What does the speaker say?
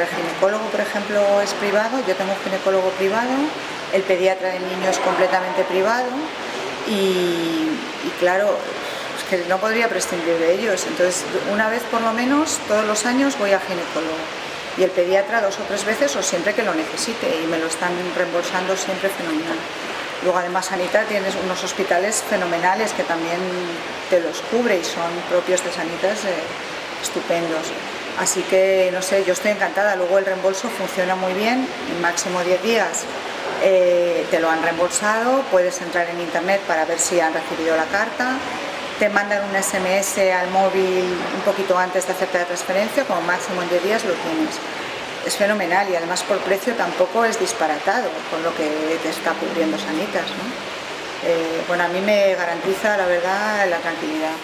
ejemplo, es privado, yo tengo un ginecólogo privado, el pediatra de niños es completamente privado y, claro, que no podría prescindir de ellos. Entonces, una vez por lo menos, todos los años voy a ginecólogo y el pediatra dos o tres veces o siempre que lo necesite y me lo están reembolsando siempre fenomenal. Luego además Sanita tienes unos hospitales fenomenales que también te los cubre y son propios de Sanitas eh, estupendos. Así que no sé, yo estoy encantada. Luego el reembolso funciona muy bien, en máximo 10 días eh, te lo han reembolsado, puedes entrar en internet para ver si han recibido la carta, te mandan un SMS al móvil un poquito antes de hacerte la transferencia, como máximo en 10 días lo tienes. Es fenomenal y además por precio tampoco es disparatado con lo que te está cubriendo Sanitas. ¿no? Eh, bueno, a mí me garantiza la verdad la tranquilidad.